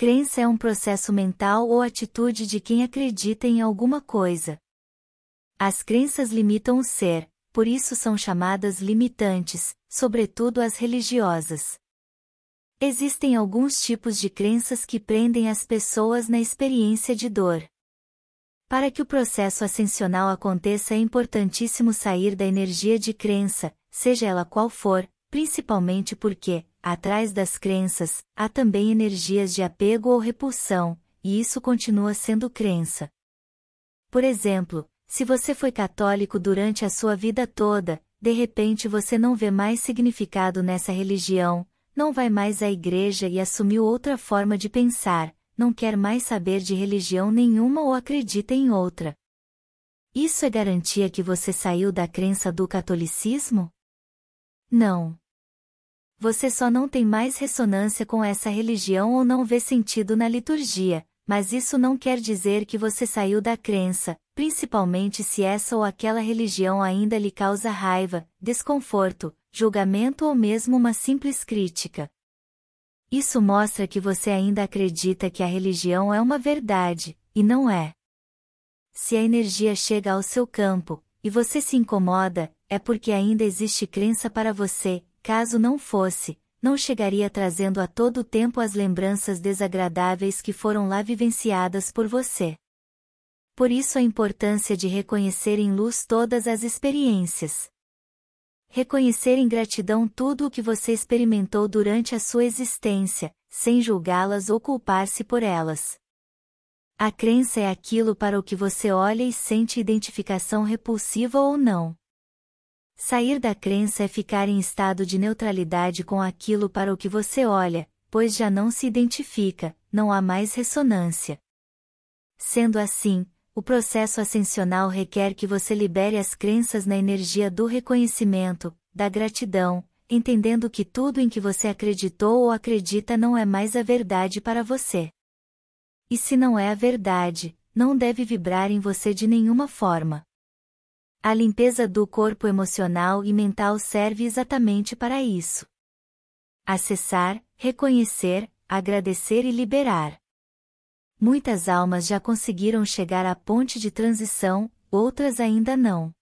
Crença é um processo mental ou atitude de quem acredita em alguma coisa. As crenças limitam o ser, por isso são chamadas limitantes, sobretudo as religiosas. Existem alguns tipos de crenças que prendem as pessoas na experiência de dor. Para que o processo ascensional aconteça é importantíssimo sair da energia de crença, seja ela qual for, principalmente porque, atrás das crenças, há também energias de apego ou repulsão, e isso continua sendo crença. Por exemplo, se você foi católico durante a sua vida toda, de repente você não vê mais significado nessa religião, não vai mais à igreja e assumiu outra forma de pensar, não quer mais saber de religião nenhuma ou acredita em outra. Isso é garantia que você saiu da crença do catolicismo? Não. Você só não tem mais ressonância com essa religião ou não vê sentido na liturgia, mas isso não quer dizer que você saiu da crença, principalmente se essa ou aquela religião ainda lhe causa raiva, desconforto, julgamento ou mesmo uma simples crítica. Isso mostra que você ainda acredita que a religião é uma verdade, e não é. Se a energia chega ao seu campo, e você se incomoda, é porque ainda existe crença para você, caso não fosse, não chegaria trazendo a todo tempo as lembranças desagradáveis que foram lá vivenciadas por você. Por isso a importância de reconhecer em luz todas as experiências. Reconhecer em gratidão tudo o que você experimentou durante a sua existência, sem julgá-las ou culpar-se por elas. A crença é aquilo para o que você olha e sente identificação repulsiva ou não. Sair da crença é ficar em estado de neutralidade com aquilo para o que você olha, pois já não se identifica, não há mais ressonância. Sendo assim, o processo ascensional requer que você libere as crenças na energia do reconhecimento, da gratidão, entendendo que tudo em que você acreditou ou acredita não é mais a verdade para você. E se não é a verdade, não deve vibrar em você de nenhuma forma. A limpeza do corpo emocional e mental serve exatamente para isso. Acessar, reconhecer, agradecer e liberar. Muitas almas já conseguiram chegar à ponte de transição, outras ainda não.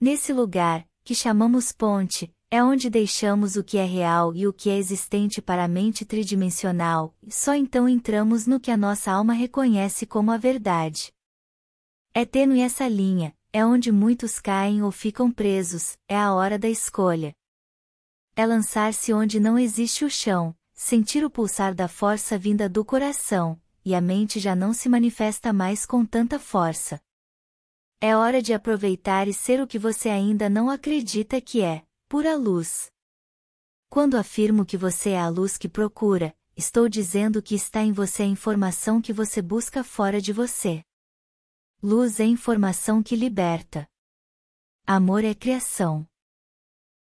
Nesse lugar, que chamamos ponte, é onde deixamos o que é real e o que é existente para a mente tridimensional, e só então entramos no que a nossa alma reconhece como a verdade. É tênue essa linha, é onde muitos caem ou ficam presos, é a hora da escolha. É lançar-se onde não existe o chão, sentir o pulsar da força vinda do coração, e a mente já não se manifesta mais com tanta força. É hora de aproveitar e ser o que você ainda não acredita que é, pura luz. Quando afirmo que você é a luz que procura, estou dizendo que está em você a informação que você busca fora de você. Luz é informação que liberta. Amor é criação.